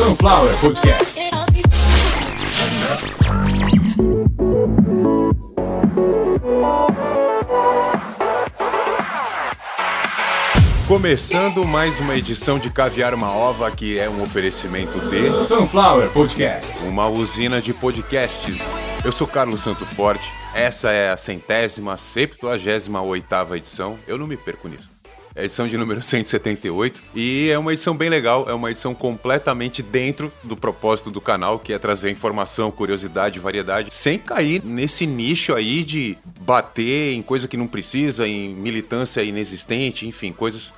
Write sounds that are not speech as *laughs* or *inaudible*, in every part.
Sunflower Podcast. Começando mais uma edição de Caviar uma Ova, que é um oferecimento de Sunflower Podcast. uma usina de podcasts. Eu sou Carlos Santo Forte, essa é a centésima, septuagésima oitava edição, eu não me perco nisso. É edição de número 178 e é uma edição bem legal, é uma edição completamente dentro do propósito do canal, que é trazer informação, curiosidade, variedade, sem cair nesse nicho aí de bater em coisa que não precisa, em militância inexistente, enfim, coisas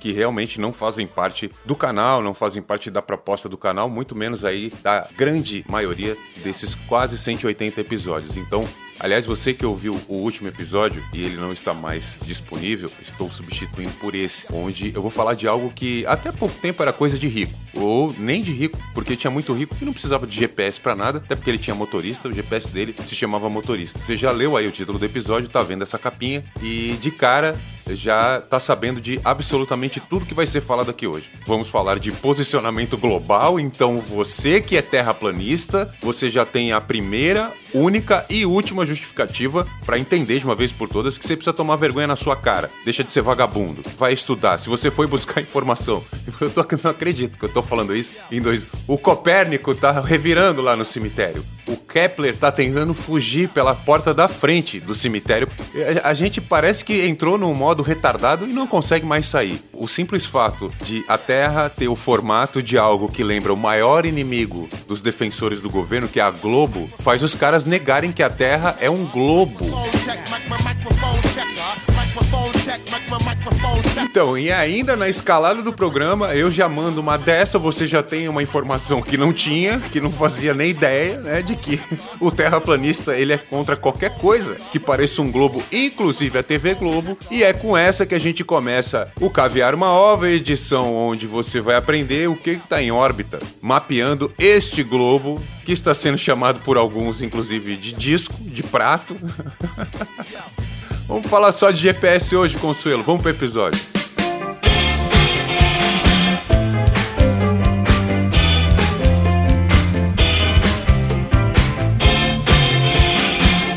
que realmente não fazem parte do canal, não fazem parte da proposta do canal, muito menos aí da grande maioria desses quase 180 episódios. Então, aliás, você que ouviu o último episódio e ele não está mais disponível, estou substituindo por esse, onde eu vou falar de algo que até pouco tempo era coisa de rico, ou nem de rico, porque tinha muito rico que não precisava de GPS para nada, até porque ele tinha motorista, o GPS dele se chamava motorista. Você já leu aí o título do episódio, tá vendo essa capinha e de cara já tá sabendo de absolutamente tudo que vai ser falado aqui hoje. Vamos falar de posicionamento global, então você que é terraplanista, você já tem a primeira, única e última justificativa para entender de uma vez por todas que você precisa tomar vergonha na sua cara. Deixa de ser vagabundo. Vai estudar. Se você foi buscar *laughs* informação, eu tô, não acredito que eu tô falando isso em dois. O Copérnico tá revirando lá no cemitério. O Kepler tá tentando fugir pela porta da frente do cemitério. A gente parece que entrou num modo retardado e não consegue mais sair. O simples fato de a Terra ter o formato de algo que lembra o maior inimigo dos defensores do governo, que é a Globo, faz os caras negarem que a Terra é um globo. Então, e ainda na escalada do programa, eu já mando uma dessa, você já tem uma informação que não tinha, que não fazia nem ideia, né, de que *laughs* o terraplanista, ele é contra qualquer coisa que pareça um globo, inclusive a TV Globo, e é com essa que a gente começa o Caviar uma Ova, edição onde você vai aprender o que está em órbita, mapeando este globo que está sendo chamado por alguns, inclusive, de disco, de prato. *laughs* Vamos falar só de GPS hoje, Consuelo. Vamos pro episódio.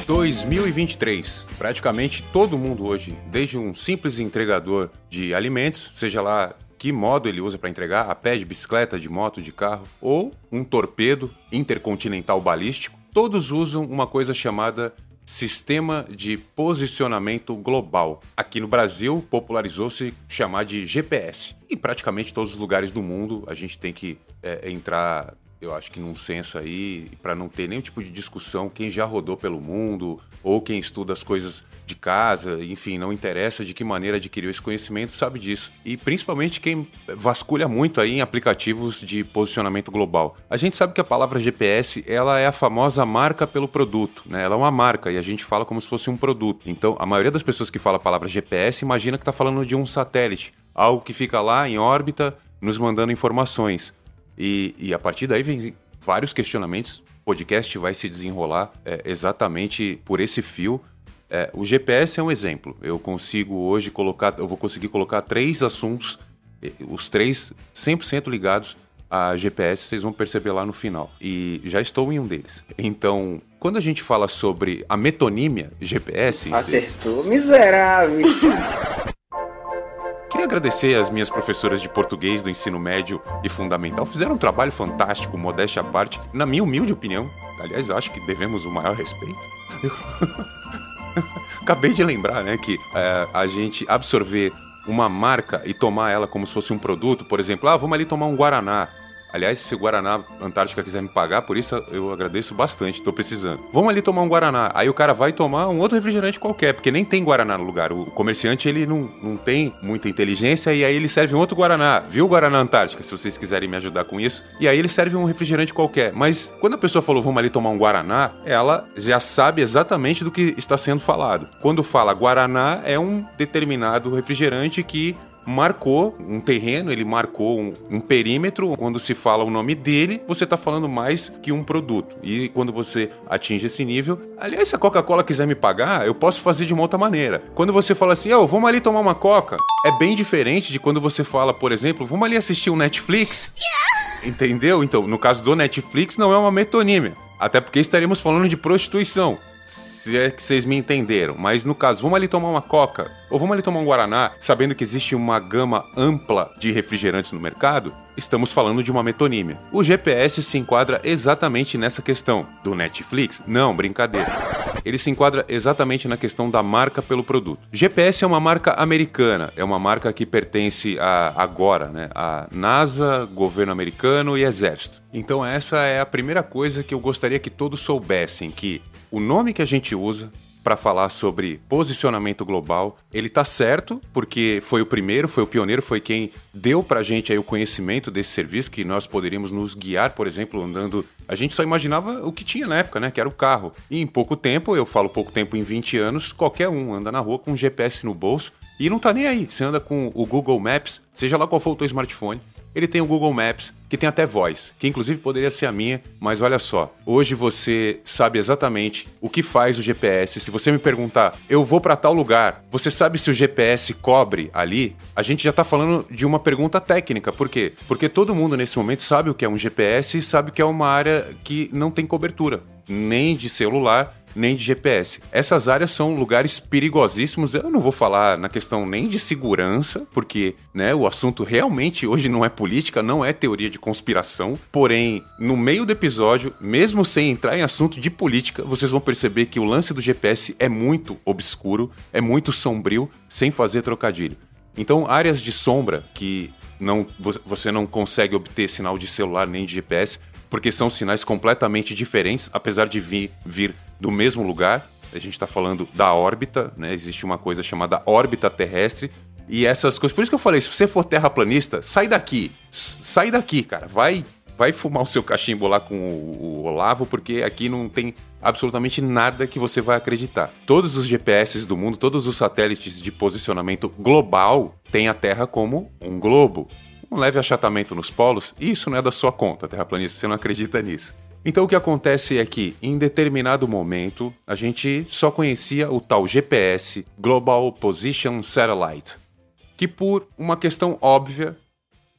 ...2023. Praticamente todo mundo hoje, desde um simples entregador de alimentos, seja lá que modo ele usa para entregar, a pé de bicicleta, de moto, de carro, ou um torpedo intercontinental balístico, todos usam uma coisa chamada Sistema de Posicionamento Global. Aqui no Brasil, popularizou-se chamar de GPS. Em praticamente todos os lugares do mundo, a gente tem que é, entrar, eu acho que num senso aí, para não ter nenhum tipo de discussão, quem já rodou pelo mundo, ou quem estuda as coisas de casa, enfim, não interessa de que maneira adquiriu esse conhecimento, sabe disso. E principalmente quem vasculha muito aí em aplicativos de posicionamento global. A gente sabe que a palavra GPS, ela é a famosa marca pelo produto, né? Ela é uma marca e a gente fala como se fosse um produto. Então, a maioria das pessoas que fala a palavra GPS imagina que está falando de um satélite, algo que fica lá em órbita nos mandando informações. E, e a partir daí vem vários questionamentos. O podcast vai se desenrolar é, exatamente por esse fio. É, o GPS é um exemplo. Eu consigo hoje colocar, eu vou conseguir colocar três assuntos, os três 100% ligados a GPS, vocês vão perceber lá no final. E já estou em um deles. Então, quando a gente fala sobre a metonímia GPS, Acertou, miserável. *laughs* Queria agradecer às minhas professoras de português do ensino médio e fundamental. Fizeram um trabalho fantástico, modéstia à parte, na minha humilde opinião. Aliás, acho que devemos o maior respeito. Eu... *laughs* Acabei de lembrar, né, que é, a gente absorver uma marca e tomar ela como se fosse um produto, por exemplo, ah, vamos ali tomar um Guaraná. Aliás, se o Guaraná Antártica quiser me pagar, por isso eu agradeço bastante, tô precisando. Vamos ali tomar um Guaraná. Aí o cara vai tomar um outro refrigerante qualquer, porque nem tem Guaraná no lugar. O comerciante, ele não, não tem muita inteligência e aí ele serve um outro Guaraná. Viu Guaraná Antártica, se vocês quiserem me ajudar com isso. E aí ele serve um refrigerante qualquer. Mas quando a pessoa falou, vamos ali tomar um Guaraná, ela já sabe exatamente do que está sendo falado. Quando fala Guaraná, é um determinado refrigerante que marcou um terreno, ele marcou um, um perímetro. Quando se fala o nome dele, você está falando mais que um produto. E quando você atinge esse nível, aliás, se a Coca-Cola quiser me pagar, eu posso fazer de uma outra maneira. Quando você fala assim, oh, vamos ali tomar uma Coca, é bem diferente de quando você fala, por exemplo, vamos ali assistir um Netflix. Entendeu? Então, no caso do Netflix, não é uma metonímia. Até porque estaremos falando de prostituição. Se é que vocês me entenderam. Mas no caso, vamos ali tomar uma coca ou vamos ali tomar um guaraná, sabendo que existe uma gama ampla de refrigerantes no mercado, estamos falando de uma metonímia. O GPS se enquadra exatamente nessa questão. Do Netflix? Não, brincadeira. Ele se enquadra exatamente na questão da marca pelo produto. GPS é uma marca americana, é uma marca que pertence a agora, né, a NASA, governo americano e exército. Então essa é a primeira coisa que eu gostaria que todos soubessem que o nome que a gente usa para falar sobre posicionamento global, ele tá certo, porque foi o primeiro, foi o pioneiro, foi quem deu pra gente aí o conhecimento desse serviço que nós poderíamos nos guiar, por exemplo, andando. A gente só imaginava o que tinha na época, né, que era o carro. E em pouco tempo, eu falo pouco tempo em 20 anos, qualquer um anda na rua com um GPS no bolso e não tá nem aí. Você anda com o Google Maps, seja lá qual for o teu smartphone, ele tem o Google Maps, que tem até voz, que inclusive poderia ser a minha, mas olha só, hoje você sabe exatamente o que faz o GPS. Se você me perguntar, eu vou para tal lugar, você sabe se o GPS cobre ali? A gente já tá falando de uma pergunta técnica, por quê? Porque todo mundo nesse momento sabe o que é um GPS e sabe que é uma área que não tem cobertura, nem de celular, nem de GPS. Essas áreas são lugares perigosíssimos. Eu não vou falar na questão nem de segurança, porque né, o assunto realmente hoje não é política, não é teoria de conspiração. Porém, no meio do episódio, mesmo sem entrar em assunto de política, vocês vão perceber que o lance do GPS é muito obscuro, é muito sombrio, sem fazer trocadilho. Então, áreas de sombra que não, você não consegue obter sinal de celular nem de GPS, porque são sinais completamente diferentes, apesar de vir, vir do mesmo lugar. A gente está falando da órbita, né? Existe uma coisa chamada órbita terrestre. E essas coisas. Por isso que eu falei: se você for terraplanista, sai daqui. Sai daqui, cara. Vai vai fumar o seu cachimbo lá com o, o, Olavo, porque aqui não tem absolutamente nada que você vai acreditar. Todos os GPS do mundo, todos os satélites de posicionamento global têm a Terra como um globo um leve achatamento nos polos, isso não é da sua conta, terraplanista, você não acredita nisso. Então o que acontece é que, em determinado momento, a gente só conhecia o tal GPS, Global Position Satellite, que por uma questão óbvia,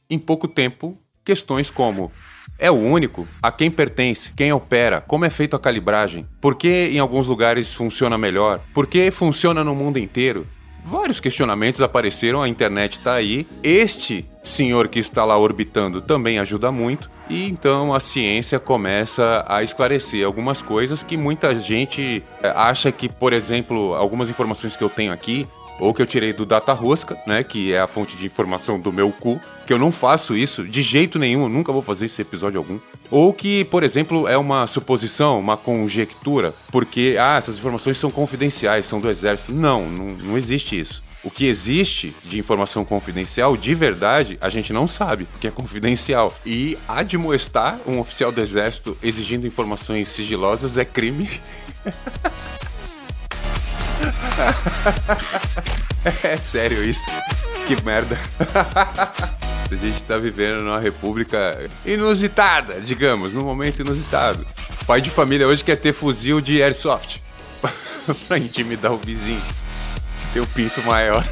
em pouco tempo, questões como é o único? A quem pertence? Quem opera? Como é feita a calibragem? Por que em alguns lugares funciona melhor? Por que funciona no mundo inteiro? Vários questionamentos apareceram, a internet está aí. Este senhor que está lá orbitando também ajuda muito. E então a ciência começa a esclarecer algumas coisas que muita gente eh, acha que, por exemplo, algumas informações que eu tenho aqui ou que eu tirei do Data Rosca, né, que é a fonte de informação do meu cu, que eu não faço isso de jeito nenhum, nunca vou fazer esse episódio algum. Ou que, por exemplo, é uma suposição, uma conjectura, porque ah, essas informações são confidenciais, são do exército. Não, não, não existe isso. O que existe de informação confidencial, de verdade, a gente não sabe, porque é confidencial. E admoestar um oficial do exército exigindo informações sigilosas é crime. *laughs* *laughs* é sério isso? Que merda. *laughs* A gente tá vivendo numa república inusitada, digamos, num momento inusitado. Pai de família hoje quer ter fuzil de airsoft *laughs* pra intimidar o vizinho. Ter o pinto maior.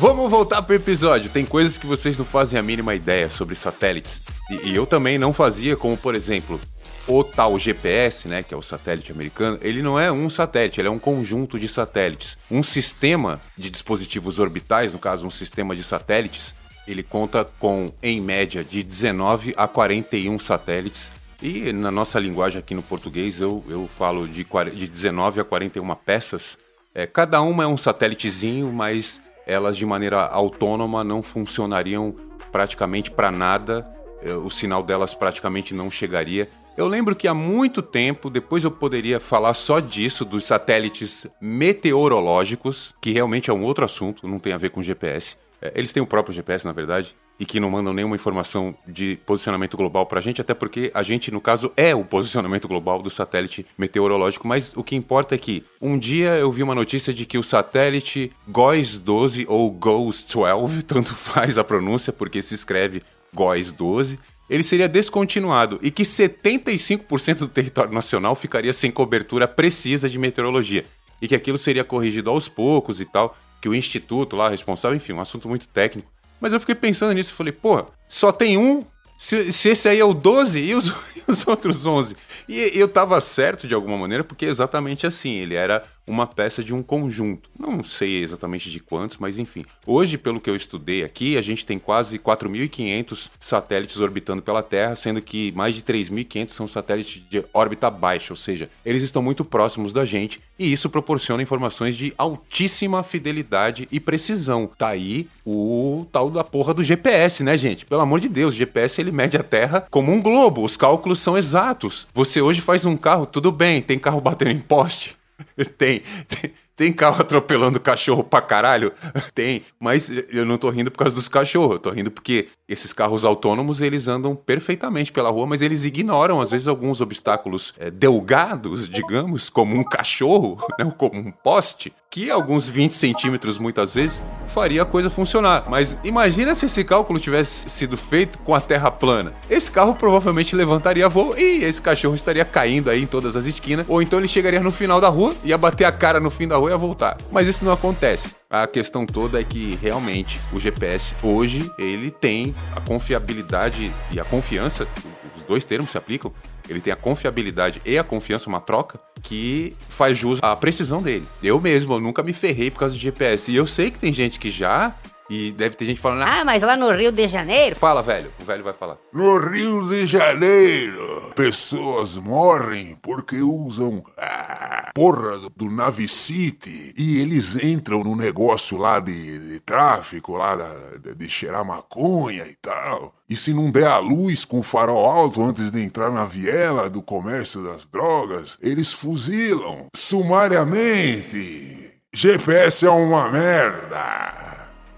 Vamos voltar pro episódio. Tem coisas que vocês não fazem a mínima ideia sobre satélites. E, e eu também não fazia, como por exemplo, o tal GPS, né, que é o satélite americano, ele não é um satélite, ele é um conjunto de satélites. Um sistema de dispositivos orbitais, no caso um sistema de satélites, ele conta com, em média, de 19 a 41 satélites. E na nossa linguagem aqui no português eu, eu falo de, de 19 a 41 peças. É, cada uma é um satélitezinho, mas elas de maneira autônoma não funcionariam praticamente para nada. É, o sinal delas praticamente não chegaria. Eu lembro que há muito tempo, depois eu poderia falar só disso, dos satélites meteorológicos, que realmente é um outro assunto, não tem a ver com GPS. É, eles têm o próprio GPS, na verdade, e que não mandam nenhuma informação de posicionamento global pra gente, até porque a gente, no caso, é o posicionamento global do satélite meteorológico. Mas o que importa é que um dia eu vi uma notícia de que o satélite GOES 12 ou GOES 12, *laughs* tanto faz a pronúncia, porque se escreve GOES 12, ele seria descontinuado e que 75% do território nacional ficaria sem cobertura precisa de meteorologia e que aquilo seria corrigido aos poucos e tal, que o instituto lá responsável, enfim, um assunto muito técnico. Mas eu fiquei pensando nisso e falei, pô, só tem um? Se, se esse aí é o 12 e os, *laughs* e os outros 11? E eu tava certo de alguma maneira, porque é exatamente assim, ele era uma peça de um conjunto. Não sei exatamente de quantos, mas enfim. Hoje, pelo que eu estudei aqui, a gente tem quase 4.500 satélites orbitando pela Terra, sendo que mais de 3.500 são satélites de órbita baixa, ou seja, eles estão muito próximos da gente e isso proporciona informações de altíssima fidelidade e precisão. Tá aí o tal da porra do GPS, né, gente? Pelo amor de Deus, o GPS ele mede a Terra como um globo, os cálculos são exatos. Você hoje faz um carro, tudo bem, tem carro batendo em poste, tem, tem, tem carro *laughs* atropelando cachorro pra caralho? Tem, mas eu não tô rindo por causa dos cachorros, eu tô rindo porque esses carros autônomos eles andam perfeitamente pela rua, mas eles ignoram às vezes alguns obstáculos é, delgados, digamos, como um cachorro, *laughs* né, como um poste, que alguns 20 centímetros muitas vezes faria a coisa funcionar. Mas imagina se esse cálculo tivesse sido feito com a terra plana. Esse carro provavelmente levantaria voo e esse cachorro estaria caindo aí em todas as esquinas, ou então ele chegaria no final da rua, ia bater a cara no fim da rua e ia voltar. Mas isso não acontece. A questão toda é que realmente o GPS hoje ele tem a confiabilidade e a confiança, os dois termos se aplicam. Ele tem a confiabilidade e a confiança, uma troca, que faz jus à precisão dele. Eu mesmo, eu nunca me ferrei por causa do GPS. E eu sei que tem gente que já e deve ter gente falando, ah, Ah, mas lá no Rio de Janeiro. fala, velho. O velho vai falar. No Rio de Janeiro, pessoas morrem porque usam a porra do Navi City e eles entram no negócio lá de, de tráfico, lá da- de, de cheirar maconha e tal. E se não der a luz com o farol alto antes de entrar na viela do comércio das drogas, eles fuzilam sumariamente. GPS é uma merda.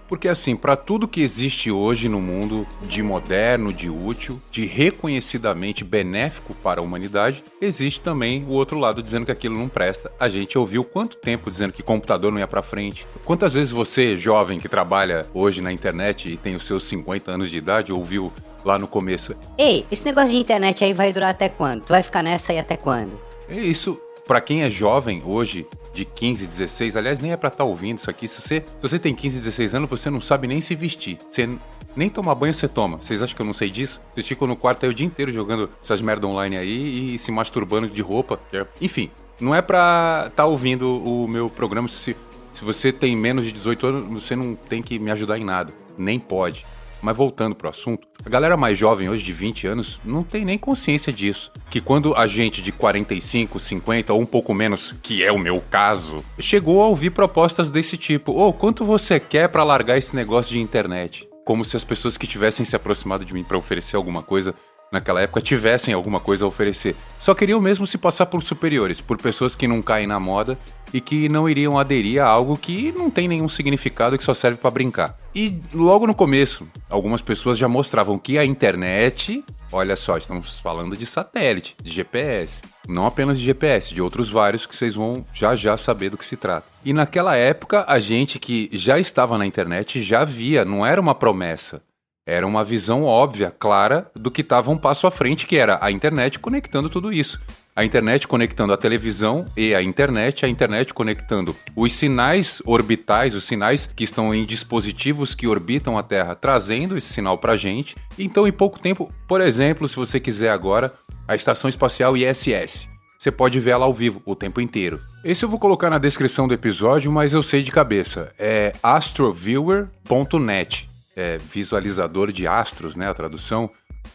Porque assim, para tudo que existe hoje no mundo de moderno, de útil, de reconhecidamente benéfico para a humanidade, existe também o outro lado dizendo que aquilo não presta. A gente ouviu quanto tempo dizendo que computador não ia para frente. Quantas vezes você, jovem que trabalha hoje na internet e tem os seus 50 anos de idade, ouviu lá no começo, Ei, esse negócio de internet aí vai durar até quando? Tu vai ficar nessa aí até quando? É isso, pra quem é jovem hoje, de 15, 16, aliás, nem é pra estar ouvindo isso aqui. Se você, se você tem 15, 16 anos, você não sabe nem se vestir. Você nem tomar banho você toma. Vocês acham que eu não sei disso? Vocês ficam no quarto aí o dia inteiro jogando essas merda online aí e se masturbando de roupa. Enfim, não é pra estar ouvindo o meu programa se, se você tem menos de 18 anos, você não tem que me ajudar em nada. Nem pode. Mas voltando pro assunto, a galera mais jovem hoje de 20 anos não tem nem consciência disso. Que quando a gente de 45, 50 ou um pouco menos, que é o meu caso, chegou a ouvir propostas desse tipo: "Ô, quanto você quer pra largar esse negócio de internet?" Como se as pessoas que tivessem se aproximado de mim pra oferecer alguma coisa naquela época tivessem alguma coisa a oferecer. Só queriam mesmo se passar por superiores, por pessoas que não caem na moda e que não iriam aderir a algo que não tem nenhum significado e que só serve pra brincar. E logo no começo, algumas pessoas já mostravam que a internet, olha só, estamos falando de satélite, de GPS, não apenas de GPS, de outros vários que vocês vão já já saber do que se trata. E naquela época, a gente que já estava na internet já via, não era uma promessa. Era uma visão óbvia, clara, do que estava um passo à frente, que era a internet conectando tudo isso. A internet conectando a televisão e a internet, a internet conectando os sinais orbitais, os sinais que estão em dispositivos que orbitam a Terra, trazendo esse sinal para gente. Então, em pouco tempo, por exemplo, se você quiser agora, a Estação Espacial ISS. Você pode ver ela ao vivo o tempo inteiro. Esse eu vou colocar na descrição do episódio, mas eu sei de cabeça. É astroviewer.net é, visualizador de astros, né, a tradução.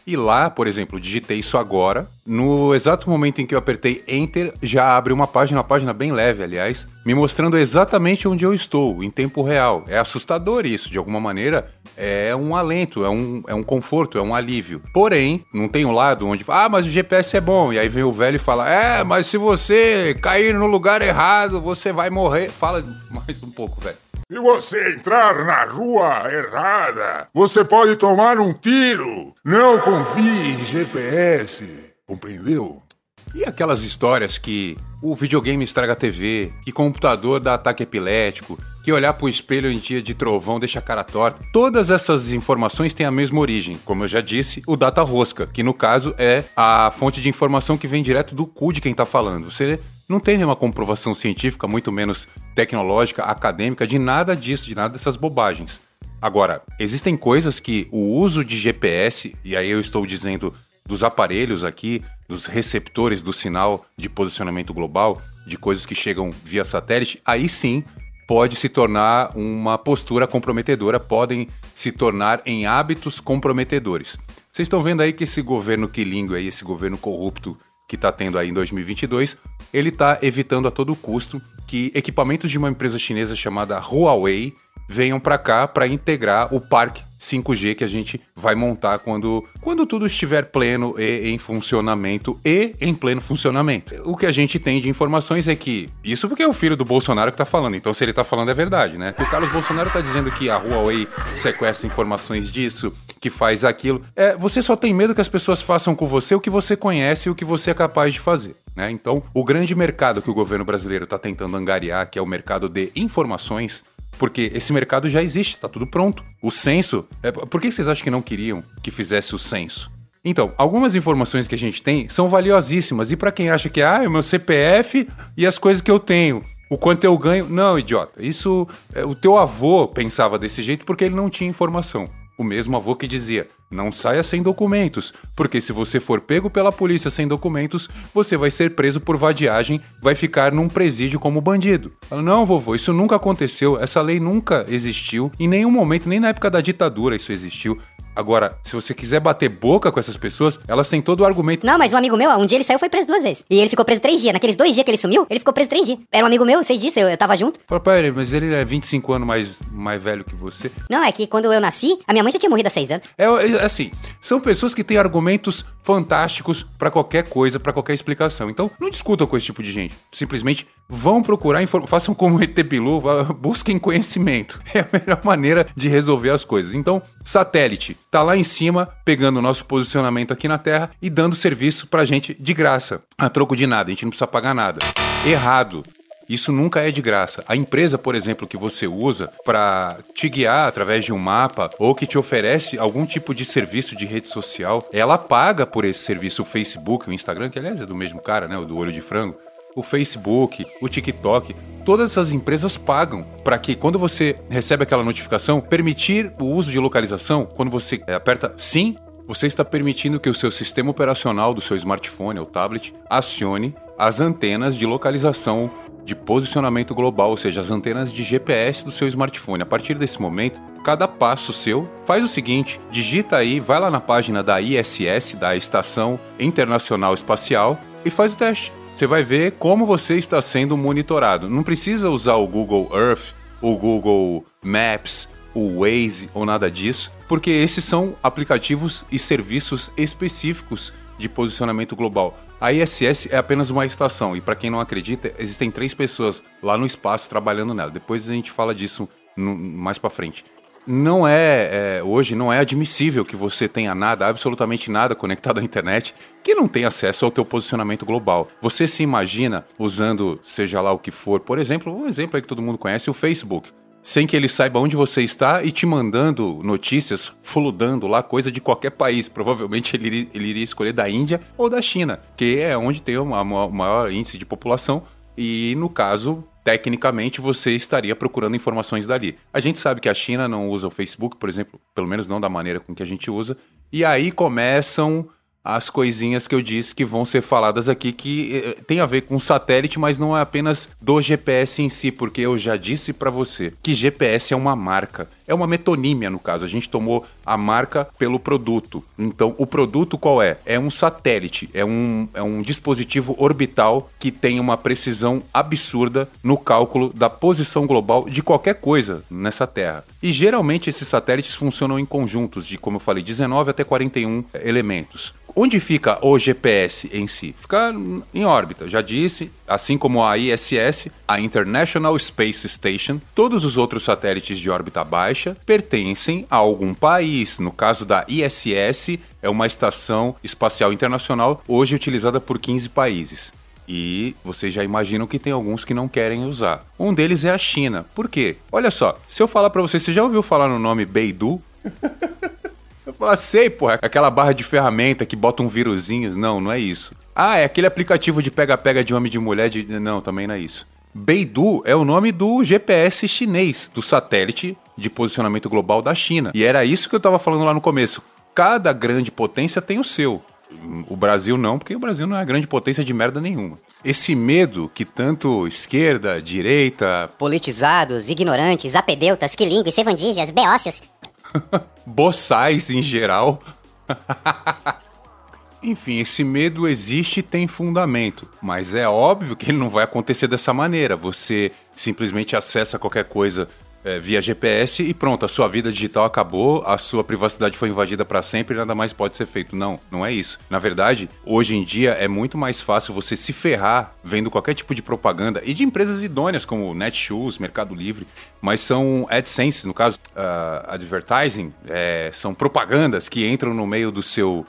E lá, por exemplo, digitei isso agora. No exato momento em que eu apertei Enter, já abre uma página, uma página bem leve, aliás, me mostrando exatamente onde eu estou, em tempo real. É assustador isso, de alguma maneira. É um alento, é um, é um conforto, é um alívio. Porém, não tem um lado onde, ah, mas o GPS é bom. E aí vem o velho e fala, é, mas se você cair no lugar errado, você vai morrer. Fala mais um pouco, velho. Se você entrar na rua errada, você pode tomar um tiro. Não confie em GPS. Compreendeu? E aquelas histórias que o videogame estraga a TV, que computador dá ataque epilético, que olhar pro espelho em dia de trovão deixa a cara torta. Todas essas informações têm a mesma origem. Como eu já disse, o data rosca, que no caso é a fonte de informação que vem direto do cu de quem tá falando. Você não tem nenhuma comprovação científica, muito menos tecnológica, acadêmica, de nada disso, de nada dessas bobagens. Agora, existem coisas que o uso de GPS, e aí eu estou dizendo dos aparelhos aqui, dos receptores do sinal de posicionamento global, de coisas que chegam via satélite, aí sim pode se tornar uma postura comprometedora, podem se tornar em hábitos comprometedores. Vocês estão vendo aí que esse governo quilingo aí, esse governo corrupto que está tendo aí em 2022, ele está evitando a todo custo que equipamentos de uma empresa chinesa chamada Huawei venham para cá para integrar o parque 5G que a gente vai montar quando, quando tudo estiver pleno e em funcionamento e em pleno funcionamento. O que a gente tem de informações é que isso porque é o filho do Bolsonaro que tá falando, então se ele tá falando é verdade, né? O Carlos Bolsonaro tá dizendo que a Huawei sequestra informações disso, que faz aquilo. É, você só tem medo que as pessoas façam com você o que você conhece e o que você é capaz de fazer. Né? Então, o grande mercado que o governo brasileiro está tentando angariar, que é o mercado de informações, porque esse mercado já existe, tá tudo pronto. O censo. É, por que vocês acham que não queriam que fizesse o censo? Então, algumas informações que a gente tem são valiosíssimas. E para quem acha que ah, é o meu CPF e as coisas que eu tenho, o quanto eu ganho. Não, idiota. Isso. É, o teu avô pensava desse jeito porque ele não tinha informação. O mesmo avô que dizia: não saia sem documentos, porque se você for pego pela polícia sem documentos, você vai ser preso por vadiagem, vai ficar num presídio como bandido. Não, vovô, isso nunca aconteceu, essa lei nunca existiu, em nenhum momento, nem na época da ditadura isso existiu. Agora, se você quiser bater boca com essas pessoas, elas têm todo o argumento. Não, mas um amigo meu, um dia ele saiu foi preso duas vezes. E ele ficou preso três dias. Naqueles dois dias que ele sumiu, ele ficou preso três dias. Era um amigo meu, eu sei disso, eu, eu tava junto. Fala, mas ele é 25 anos mais, mais velho que você. Não, é que quando eu nasci, a minha mãe já tinha morrido há seis anos. É, é assim, são pessoas que têm argumentos fantásticos pra qualquer coisa, pra qualquer explicação. Então, não discutam com esse tipo de gente. Simplesmente vão procurar informação, façam como o ET Bilu, busquem conhecimento. *laughs* É a melhor maneira de resolver as coisas. Então, satélite tá lá em cima, pegando o nosso posicionamento aqui na Terra e dando serviço pra gente de graça, a troco de nada, a gente não precisa pagar nada. Errado. Isso nunca é de graça. A empresa, por exemplo, que você usa para te guiar através de um mapa ou que te oferece algum tipo de serviço de rede social, ela paga por esse serviço. O Facebook, o Instagram, que aliás é do mesmo cara, né? O do olho de frango. O Facebook, o TikTok, todas essas empresas pagam para que quando você recebe aquela notificação, permitir o uso de localização, quando você é, aperta sim, você está permitindo que o seu sistema operacional do seu smartphone ou tablet acione as antenas de localização de posicionamento global, ou seja, as antenas de GPS do seu smartphone. A partir desse momento, cada passo seu faz o seguinte: digita aí, vai lá na página da ISS, da Estação Internacional Espacial, e faz o teste. Você vai ver como você está sendo monitorado. Não precisa usar o Google Earth, o Google Maps, o Waze ou nada disso, porque esses são aplicativos e serviços específicos de posicionamento global. A ISS é apenas uma estação e para quem não acredita, existem três pessoas lá no espaço trabalhando nela. Depois a gente fala disso mais para frente. Não é, é, hoje não é admissível que você tenha nada, absolutamente nada conectado à internet que não tenha acesso ao teu posicionamento global. Você se imagina usando seja lá o que for, por exemplo, um exemplo aí que todo mundo conhece, o Facebook sem que ele saiba onde você está e te mandando notícias, fludando lá, coisa de qualquer país. Provavelmente ele, ele iria escolher da Índia ou da China, que é onde tem o ma- ma- maior índice de população. E no caso, tecnicamente, você estaria procurando informações dali. A gente sabe que a China não usa o Facebook, por exemplo, pelo menos não da maneira com que a gente usa. E aí começam as coisinhas que eu disse que vão ser faladas aqui que eh, tem a ver com satélite, mas não é apenas do GPS em si, porque eu já disse pra você que GPS é uma marca, é uma metonímia no caso. A gente tomou a marca pelo produto. Então, o produto qual é? É um satélite, é um, é um dispositivo orbital que tem uma precisão absurda no cálculo da posição global de qualquer coisa nessa Terra. E geralmente esses satélites funcionam em conjuntos de, como eu falei, 19 até 41 elementos. Onde fica o GPS em si? Fica em órbita, já disse, assim como a ISS, a International Space Station, todos os outros satélites de órbita baixa pertencem a algum país. No caso da ISS, é uma estação espacial internacional, hoje utilizada por 15 países. E vocês já imaginam que tem alguns que não querem usar. Um deles é a China. Por quê? Olha só, se eu falar pra você, você já ouviu falar no nome Beidou? Eu falo, sei, porra, aquela barra de ferramenta que bota um vírusinho. Não, não é isso. Ah, é aquele aplicativo de pega-pega de homem e de mulher. De... Não, também não é isso. Beidou é o nome do GPS chinês, do satélite de posicionamento global da China. E era isso que eu estava falando lá no começo. Cada grande potência tem o seu. O Brasil não, porque o Brasil não é grande potência de merda nenhuma. Esse medo que tanto esquerda, direita, *laughs* Politizados, ignorantes, apedeutas, quilingos, sevandijas, beócios. *laughs* boçais em geral. *laughs* Enfim, esse medo existe e tem fundamento, mas é óbvio que ele não vai acontecer dessa maneira. Você simplesmente acessa qualquer coisa é, via GPS e pronto, a sua vida digital acabou, a sua privacidade foi invadida para sempre e nada mais pode ser feito. Não, não é isso. Na verdade, hoje em dia é muito mais fácil você se ferrar vendo qualquer tipo de propaganda e de empresas idôneas como Netshoes, Mercado Livre, mas são AdSense, no caso, uh, advertising, é, são propagandas que entram no meio do seu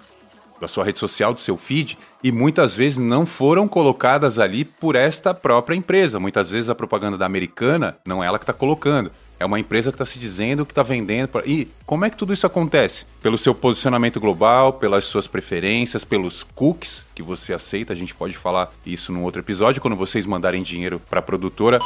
da sua rede social, do seu feed, e muitas vezes não foram colocadas ali por esta própria empresa. Muitas vezes a propaganda da americana não é ela que está colocando. É uma empresa que está se dizendo que está vendendo. Pra... E como é que tudo isso acontece? Pelo seu posicionamento global, pelas suas preferências, pelos cookies que você aceita. A gente pode falar isso num outro episódio, quando vocês mandarem dinheiro para a produtora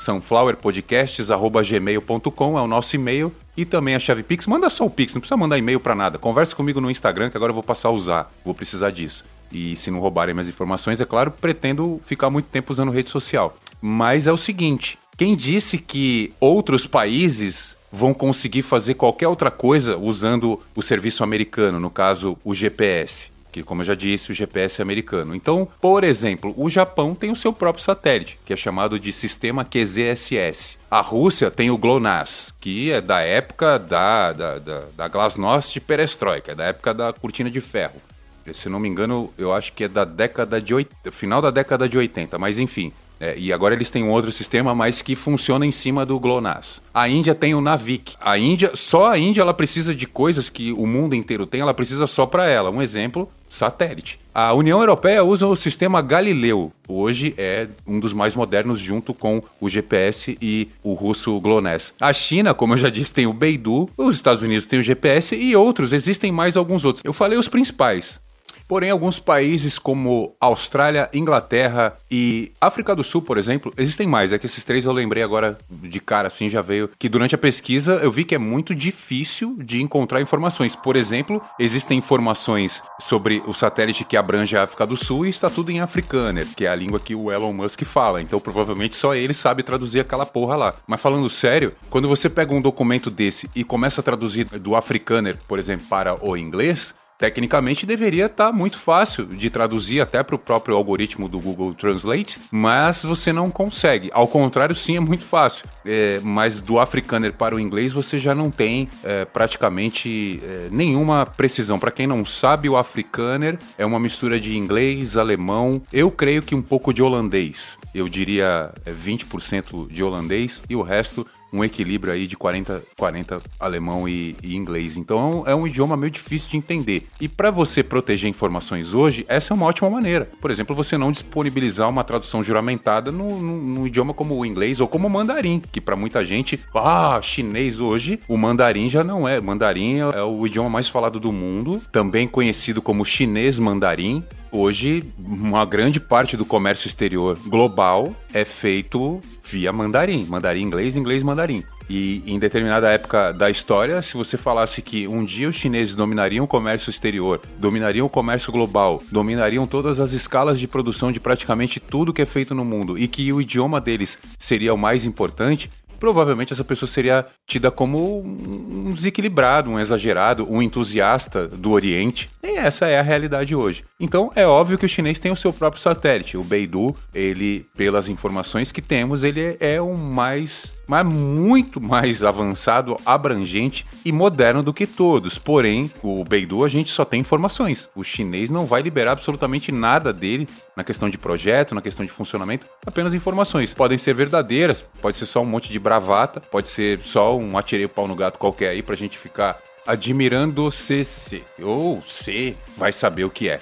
sunflowerpodcasts.gmail.com é o nosso e-mail e também a chave Pix. Manda só o Pix, não precisa mandar e-mail para nada. Converse comigo no Instagram que agora eu vou passar a usar. Vou precisar disso. E se não roubarem minhas informações, é claro, pretendo ficar muito tempo usando rede social. Mas é o seguinte, quem disse que outros países vão conseguir fazer qualquer outra coisa usando o serviço americano, no caso o GPS? que, como eu já disse, o GPS é americano. Então, por exemplo, o Japão tem o seu próprio satélite, que é chamado de Sistema QZSS. A Rússia tem o GLONASS, que é da época da, da, da, da Glasnost de Perestroika, é da época da cortina de ferro. Se não me engano, eu acho que é da década de 80, final da década de 80, mas enfim, é, e agora eles têm um outro sistema, mas que funciona em cima do GLONASS. A Índia tem o Navik. A Índia, só a Índia ela precisa de coisas que o mundo inteiro tem, ela precisa só para ela. Um exemplo, satélite. A União Europeia usa o sistema Galileu. Hoje é um dos mais modernos junto com o GPS e o russo GLONASS. A China, como eu já disse, tem o Beidou, os Estados Unidos têm o GPS e outros, existem mais alguns outros. Eu falei os principais. Porém, alguns países como Austrália, Inglaterra e África do Sul, por exemplo, existem mais. É que esses três eu lembrei agora de cara, assim, já veio. Que durante a pesquisa eu vi que é muito difícil de encontrar informações. Por exemplo, existem informações sobre o satélite que abrange a África do Sul e está tudo em afrikaner, que é a língua que o Elon Musk fala. Então, provavelmente só ele sabe traduzir aquela porra lá. Mas falando sério, quando você pega um documento desse e começa a traduzir do afrikaner, por exemplo, para o inglês, Tecnicamente deveria estar tá muito fácil de traduzir até para o próprio algoritmo do Google Translate, mas você não consegue. Ao contrário, sim, é muito fácil. É, mas do afrikaner para o inglês você já não tem é, praticamente é, nenhuma precisão. Para quem não sabe, o afrikaner é uma mistura de inglês, alemão, eu creio que um pouco de holandês. Eu diria 20% é, de holandês e o resto um equilíbrio aí de 40, 40 alemão e, e inglês. Então é um idioma meio difícil de entender. E para você proteger informações hoje, essa é uma ótima maneira. Por exemplo, você não disponibilizar uma tradução juramentada no idioma como o inglês ou como o mandarim, que para muita gente, ah, chinês hoje, o mandarim já não é. Mandarim é, é o idioma mais falado do mundo, também conhecido como chinês mandarim. Hoje, uma grande parte do comércio exterior global é feito via mandarim. Mandarim inglês, inglês mandarim. E em determinada época da história, se você falasse que um dia os chineses dominariam o comércio exterior, dominariam o comércio global, dominariam todas as escalas de produção de praticamente tudo que é feito no mundo e que o idioma deles seria o mais importante, provavelmente essa pessoa seria tida como um desequilibrado, um exagerado, um entusiasta do Oriente. E essa é a realidade hoje. Então é óbvio que o chinês tem o seu próprio satélite. O Beidou, ele, pelas informações que temos, ele é o mais mas muito mais avançado, abrangente e moderno do que todos. Porém, o Beidou a gente só tem informações. O chinês não vai liberar absolutamente nada dele na questão de projeto, na questão de funcionamento, apenas informações. Podem ser verdadeiras, pode ser só um monte de bravata, pode ser só um atirei o pau no gato qualquer aí pra gente ficar admirando o CC. Ou C, vai saber o que é.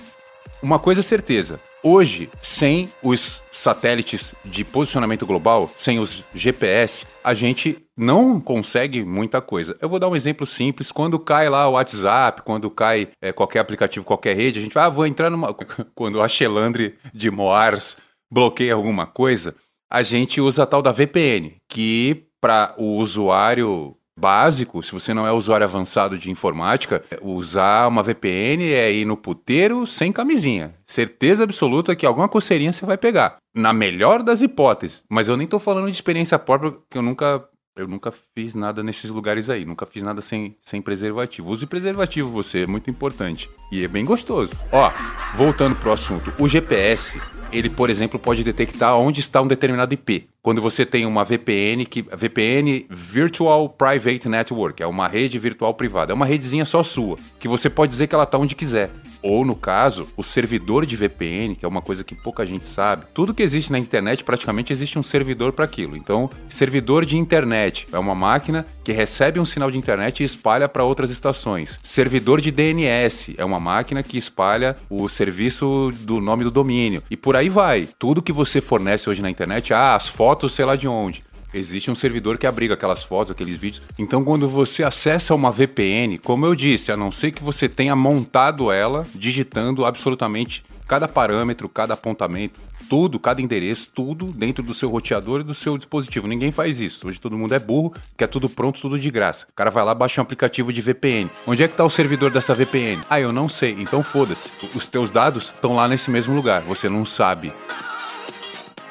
Uma coisa é certeza, Hoje, sem os satélites de posicionamento global, sem os GPS, a gente não consegue muita coisa. Eu vou dar um exemplo simples. Quando cai lá o WhatsApp, quando cai é, qualquer aplicativo, qualquer rede, a gente vai, ah, vou entrar numa. *laughs* Quando a Xelandre de Moars bloqueia alguma coisa, a gente usa a tal da VPN, que para o usuário básico, se você não é usuário avançado de informática, usar uma VPN é ir no puteiro sem camisinha. Certeza absoluta que alguma coceirinha você vai pegar. Na melhor das hipóteses. Mas eu nem tô falando de experiência própria, que eu nunca eu nunca fiz nada nesses lugares aí, nunca fiz nada sem, sem preservativo. Use preservativo você, é muito importante. E é bem gostoso. Ó, voltando pro assunto, o GPS, ele, por exemplo, pode detectar onde está um determinado IP. Quando você tem uma VPN, que VPN Virtual Private Network, é uma rede virtual privada, é uma redezinha só sua, que você pode dizer que ela está onde quiser. Ou, no caso, o servidor de VPN, que é uma coisa que pouca gente sabe. Tudo que existe na internet, praticamente existe um servidor para aquilo. Então, servidor de internet é uma máquina que recebe um sinal de internet e espalha para outras estações. Servidor de DNS é uma máquina que espalha o serviço do nome do domínio. E por aí vai. Tudo que você fornece hoje na internet, ah, as fotos, sei lá de onde. Existe um servidor que abriga aquelas fotos, aqueles vídeos. Então, quando você acessa uma VPN, como eu disse, a não ser que você tenha montado ela, digitando absolutamente cada parâmetro, cada apontamento, tudo, cada endereço, tudo dentro do seu roteador e do seu dispositivo. Ninguém faz isso. Hoje todo mundo é burro, quer tudo pronto, tudo de graça. O cara vai lá, baixa um aplicativo de VPN. Onde é que está o servidor dessa VPN? Ah, eu não sei. Então foda-se. Os teus dados estão lá nesse mesmo lugar. Você não sabe.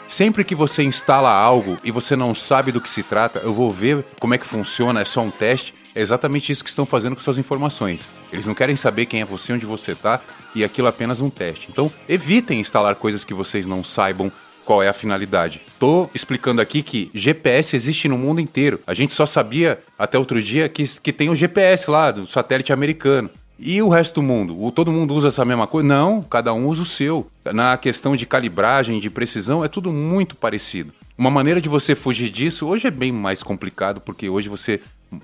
Sempre que você instala algo e você não sabe do que se trata, eu vou ver como é que funciona, é só um teste. É exatamente isso que estão fazendo com suas informações. Eles não querem saber quem é você, onde você está, e aquilo é apenas um teste. Então, evitem instalar coisas que vocês não saibam qual é a finalidade. Tô explicando aqui que GPS existe no mundo inteiro. A gente só sabia até outro dia que, que tem o GPS lá, do satélite americano. E o resto do mundo? O, todo mundo usa essa mesma coisa? Não, cada um usa o seu. Na questão de calibragem, de precisão, é tudo muito parecido. Uma maneira de você fugir disso, hoje é bem mais complicado, porque hoje você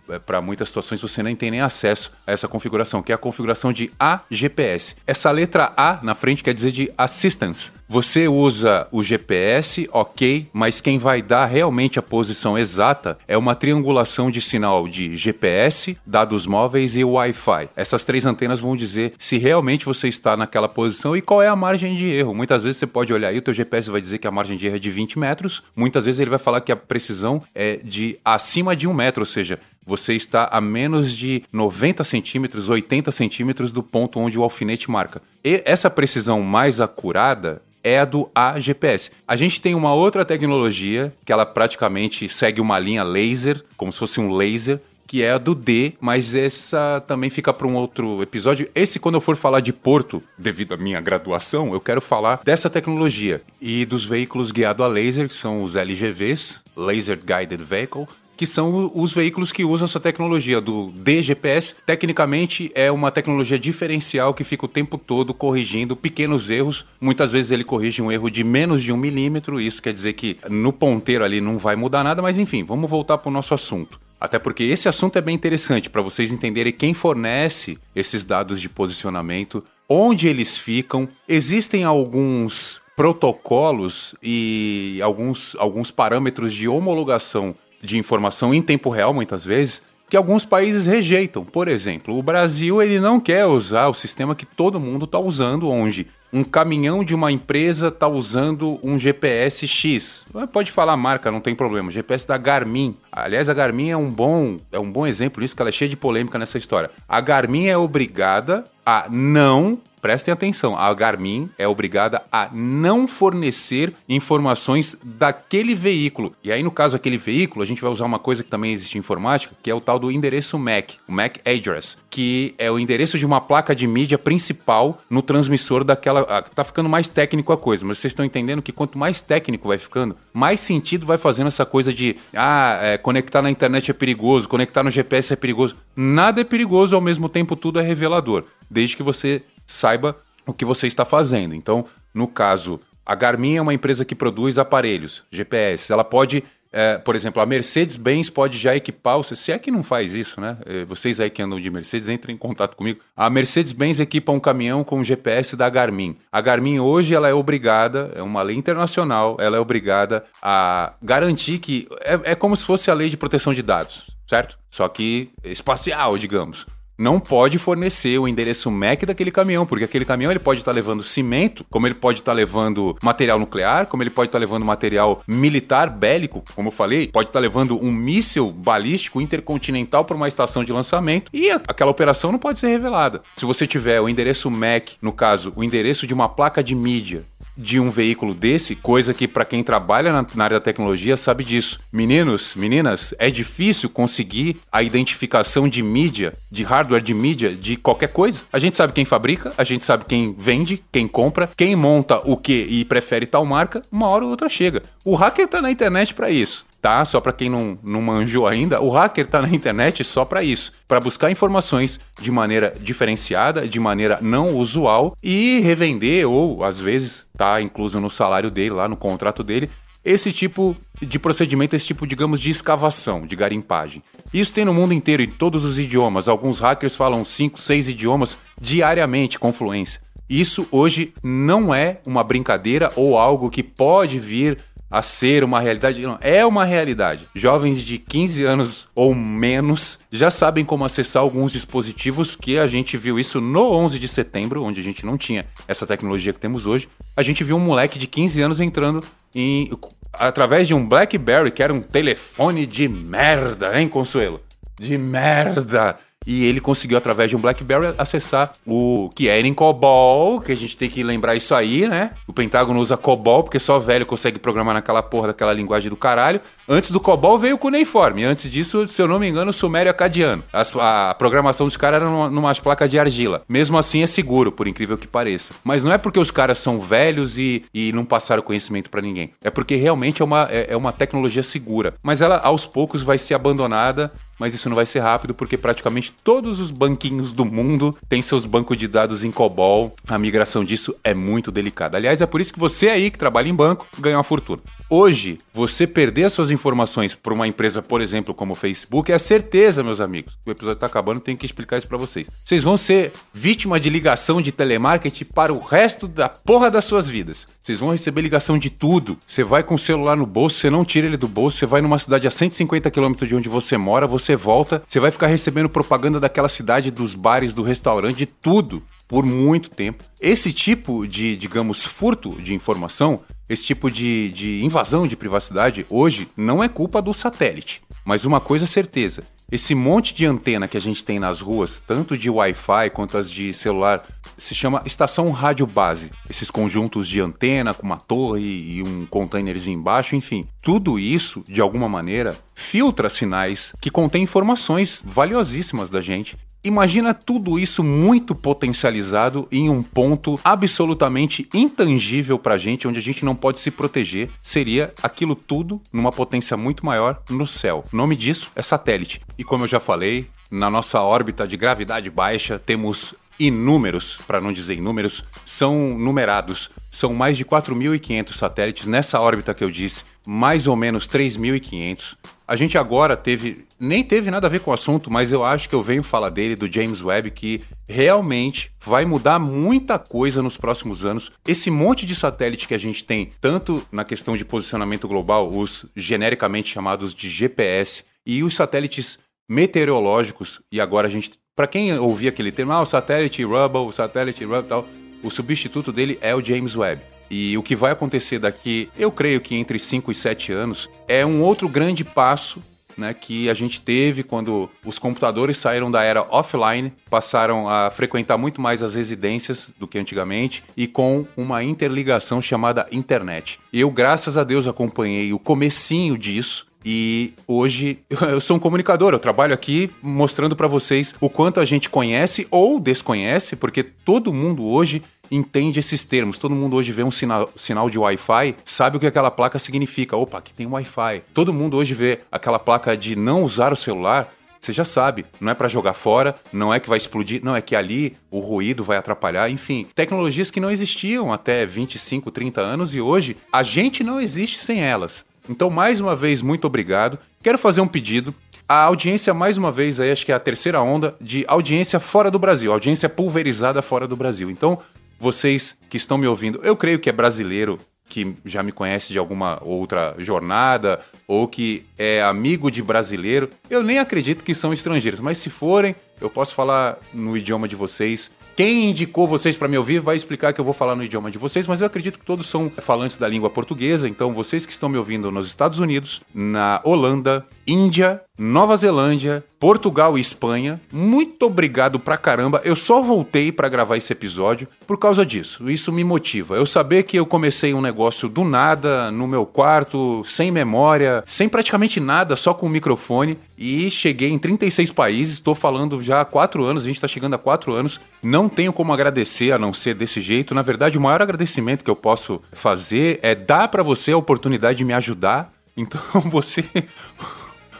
é, para muitas situações você nem tem nem acesso a essa configuração, que é a configuração de AGPS. Essa letra A na frente quer dizer de Assistance. Você usa o GPS, ok, mas quem vai dar realmente a posição exata é uma triangulação de sinal de GPS, dados móveis e Wi-Fi. Essas três antenas vão dizer se realmente você está naquela posição e qual é a margem de erro. Muitas vezes você pode olhar aí, o teu GPS vai dizer que a margem de erro é de 20 metros, muitas vezes ele vai falar que a precisão é de acima de um metro, ou seja, você está a menos de 90 centímetros, 80 centímetros do ponto onde o alfinete marca. E essa precisão mais acurada é a do AGPS. A gente tem uma outra tecnologia que ela praticamente segue uma linha laser, como se fosse um laser, que é a do D, mas essa também fica para um outro episódio. Esse, quando eu for falar de Porto, devido à minha graduação, eu quero falar dessa tecnologia e dos veículos guiados a laser, que são os LGVs, Laser Guided Vehicle, que são os veículos que usam essa tecnologia do DGPS. Tecnicamente, é uma tecnologia diferencial que fica o tempo todo corrigindo pequenos erros. Muitas vezes ele corrige um erro de menos de um milímetro, isso quer dizer que no ponteiro ali não vai mudar nada, mas enfim, vamos voltar para o nosso assunto. Até porque esse assunto é bem interessante para vocês entenderem quem fornece esses dados de posicionamento, onde eles ficam. Existem alguns protocolos e alguns, alguns parâmetros de homologação de informação em tempo real, muitas vezes, que alguns países rejeitam. Por exemplo, o Brasil ele não quer usar o sistema que todo mundo está usando, onde um caminhão de uma empresa está usando um GPS X. Pode falar marca, não tem problema. GPS da Garmin. Aliás, a Garmin é um bom, é um bom exemplo disso, que ela é cheia de polêmica nessa história. A Garmin é obrigada a não prestem atenção, a Garmin é obrigada a não fornecer informações daquele veículo. E aí, no caso aquele veículo, a gente vai usar uma coisa que também existe em informática, que é o tal do endereço MAC, o MAC Address, que é o endereço de uma placa de mídia principal no transmissor daquela. Ah, tá ficando mais técnico a coisa, mas vocês estão entendendo que quanto mais técnico vai ficando, mais sentido vai fazendo essa coisa de ah, é, conectar na internet é perigoso, conectar no GPS é perigoso. Nada é perigoso, ao mesmo tempo tudo é revelador, desde que você saiba o que você está fazendo. Então, no caso, a Garmin é uma empresa que produz aparelhos, GPS. Ela pode, é, por exemplo, a Mercedes-Benz pode já equipar, se é que não faz isso, né? É, vocês aí que andam de Mercedes, entrem em contato comigo. A Mercedes-Benz equipa um caminhão com o GPS da Garmin. A Garmin hoje ela é obrigada, é uma lei internacional, ela é obrigada a garantir que é, é como se fosse a lei de proteção de dados, certo? Só que espacial, digamos não pode fornecer o endereço MAC daquele caminhão, porque aquele caminhão ele pode estar levando cimento, como ele pode estar levando material nuclear, como ele pode estar levando material militar bélico, como eu falei, pode estar levando um míssil balístico intercontinental para uma estação de lançamento e aquela operação não pode ser revelada. Se você tiver o endereço MAC, no caso, o endereço de uma placa de mídia de um veículo desse, coisa que para quem trabalha na, na área da tecnologia sabe disso. Meninos, meninas, é difícil conseguir a identificação de mídia, de hardware de mídia de qualquer coisa. A gente sabe quem fabrica, a gente sabe quem vende, quem compra, quem monta o que e prefere tal marca, uma hora ou outra chega. O hacker tá na internet para isso tá? Só para quem não, não manjou ainda, o hacker tá na internet só para isso, para buscar informações de maneira diferenciada, de maneira não usual e revender ou às vezes tá incluso no salário dele lá no contrato dele esse tipo de procedimento, esse tipo, digamos, de escavação, de garimpagem. Isso tem no mundo inteiro, em todos os idiomas. Alguns hackers falam cinco, seis idiomas diariamente com fluência. Isso hoje não é uma brincadeira ou algo que pode vir a ser uma realidade. Não, é uma realidade. Jovens de 15 anos ou menos já sabem como acessar alguns dispositivos que a gente viu isso no 11 de setembro, onde a gente não tinha essa tecnologia que temos hoje. A gente viu um moleque de 15 anos entrando em através de um BlackBerry, que era um telefone de merda, hein, Consuelo? De merda. E ele conseguiu, através de um BlackBerry, acessar o que era em COBOL, que a gente tem que lembrar isso aí, né? O Pentágono usa COBOL, porque só velho consegue programar naquela porra daquela linguagem do caralho. Antes do COBOL veio o cuneiforme. Antes disso, se eu não me engano, sumério acadiano. As- a programação dos caras era numa, placas de argila. Mesmo assim, é seguro, por incrível que pareça. Mas não é porque os caras são velhos e, e não passaram conhecimento pra ninguém. É porque realmente é uma, é, é uma tecnologia segura. Mas ela, aos poucos, vai ser abandonada mas isso não vai ser rápido porque praticamente todos os banquinhos do mundo têm seus bancos de dados em COBOL. A migração disso é muito delicada. Aliás, é por isso que você aí que trabalha em banco ganha uma fortuna. Hoje, você perder as suas informações para uma empresa, por exemplo, como o Facebook, é a certeza, meus amigos. O episódio tá acabando, tenho que explicar isso para vocês. Vocês vão ser vítima de ligação de telemarketing para o resto da porra das suas vidas. Vocês vão receber ligação de tudo. Você vai com o celular no bolso, você não tira ele do bolso, você vai numa cidade a 150 km de onde você mora, você volta, você vai ficar recebendo propaganda daquela cidade, dos bares, do restaurante, de tudo por muito tempo. Esse tipo de, digamos, furto de informação, esse tipo de, de invasão de privacidade, hoje não é culpa do satélite. Mas uma coisa é certeza: esse monte de antena que a gente tem nas ruas, tanto de Wi-Fi quanto as de celular, se chama estação rádio base. Esses conjuntos de antena com uma torre e um containerzinho embaixo, enfim. Tudo isso, de alguma maneira, filtra sinais que contêm informações valiosíssimas da gente Imagina tudo isso muito potencializado em um ponto absolutamente intangível pra gente, onde a gente não pode se proteger. Seria aquilo tudo numa potência muito maior no céu. O nome disso é satélite. E como eu já falei, na nossa órbita de gravidade baixa temos inúmeros, para não dizer inúmeros, são numerados. São mais de 4.500 satélites nessa órbita que eu disse, mais ou menos 3.500. A gente agora teve, nem teve nada a ver com o assunto, mas eu acho que eu venho falar dele, do James Webb, que realmente vai mudar muita coisa nos próximos anos. Esse monte de satélite que a gente tem, tanto na questão de posicionamento global, os genericamente chamados de GPS, e os satélites meteorológicos, e agora a gente Pra quem ouvia aquele termo, ah, o satélite Hubble, o satélite Hubble tal, o substituto dele é o James Webb. E o que vai acontecer daqui, eu creio que entre 5 e 7 anos, é um outro grande passo né, que a gente teve quando os computadores saíram da era offline, passaram a frequentar muito mais as residências do que antigamente e com uma interligação chamada internet. Eu, graças a Deus, acompanhei o comecinho disso e hoje *laughs* eu sou um comunicador, eu trabalho aqui mostrando para vocês o quanto a gente conhece ou desconhece, porque todo mundo hoje entende esses termos. Todo mundo hoje vê um sinal, sinal de Wi-Fi, sabe o que aquela placa significa. Opa, aqui tem Wi-Fi. Todo mundo hoje vê aquela placa de não usar o celular. Você já sabe, não é para jogar fora, não é que vai explodir, não é que ali o ruído vai atrapalhar, enfim, tecnologias que não existiam até 25, 30 anos e hoje a gente não existe sem elas. Então, mais uma vez, muito obrigado. Quero fazer um pedido. A audiência, mais uma vez, aí, acho que é a terceira onda de audiência fora do Brasil, audiência pulverizada fora do Brasil. Então, vocês que estão me ouvindo, eu creio que é brasileiro que já me conhece de alguma outra jornada ou que é amigo de brasileiro, eu nem acredito que são estrangeiros, mas se forem, eu posso falar no idioma de vocês. Quem indicou vocês para me ouvir vai explicar que eu vou falar no idioma de vocês, mas eu acredito que todos são falantes da língua portuguesa, então vocês que estão me ouvindo nos Estados Unidos, na Holanda, Índia, Nova Zelândia, Portugal e Espanha, muito obrigado pra caramba. Eu só voltei pra gravar esse episódio por causa disso. Isso me motiva. Eu saber que eu comecei um negócio do nada, no meu quarto, sem memória, sem praticamente nada, só com o microfone e cheguei em 36 países. Estou falando já há 4 anos, a gente está chegando a 4 anos. Não tenho como agradecer a não ser desse jeito. Na verdade, o maior agradecimento que eu posso fazer é dar pra você a oportunidade de me ajudar. Então *laughs* você.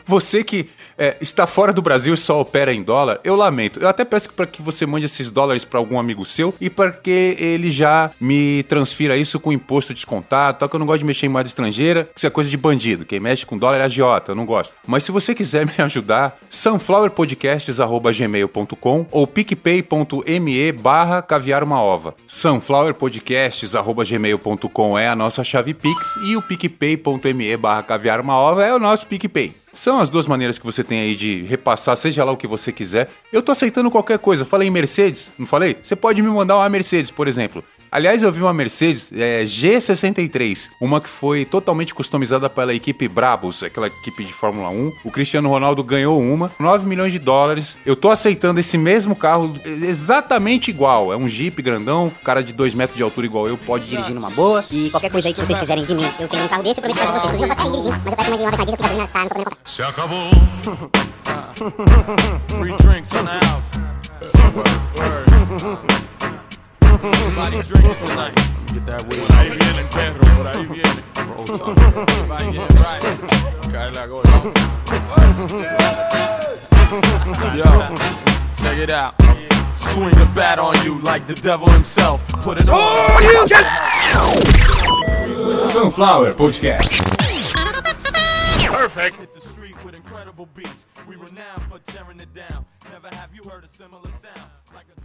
Você que é, está fora do Brasil e só opera em dólar, eu lamento. Eu até peço para que você mande esses dólares para algum amigo seu e para que ele já me transfira isso com imposto descontado, tal, que eu não gosto de mexer em moeda estrangeira, que isso é coisa de bandido. Quem mexe com dólar é agiota, eu não gosto. Mas se você quiser *laughs* me ajudar, sunflowerpodcasts.gmail.com ou picpay.me barra caviar uma ova. sunflowerpodcasts.gmail.com é a nossa chave Pix e o picpay.me barra caviar uma ova é o nosso PicPay. São as duas maneiras que você tem aí de repassar, seja lá o que você quiser. Eu tô aceitando qualquer coisa. Falei em Mercedes, não falei? Você pode me mandar uma Mercedes, por exemplo. Aliás, eu vi uma Mercedes é, G63, uma que foi totalmente customizada pela equipe Brabus, aquela equipe de Fórmula 1. O Cristiano Ronaldo ganhou uma, 9 milhões de dólares. Eu tô aceitando esse mesmo carro exatamente igual. É um Jeep grandão, cara de 2 metros de altura igual eu pode dirigir Dirigindo uma boa e qualquer coisa aí que vocês quiserem de mim. Eu tenho um carro desse, eu prometo fazer vocês. Inclusive, eu vou estar aí dirigindo, mas eu peço mais de uma vez na porque a gasolina tá, não tô podendo comprar. Se acabou. *laughs* Free drinks in the house. Everybody drinking tonight. Get that weed. Por ahí viene el perro, por ahí viene. Oh, Roll something. Everybody get right. Cae la gorda. Yo, check it out. Swing a bat on you like the devil himself. Put it on. Oh, Sunflower Podcast. Perfect. Hit the street with incredible beats. We renowned for tearing it down. Never have you heard a similar sound. Like a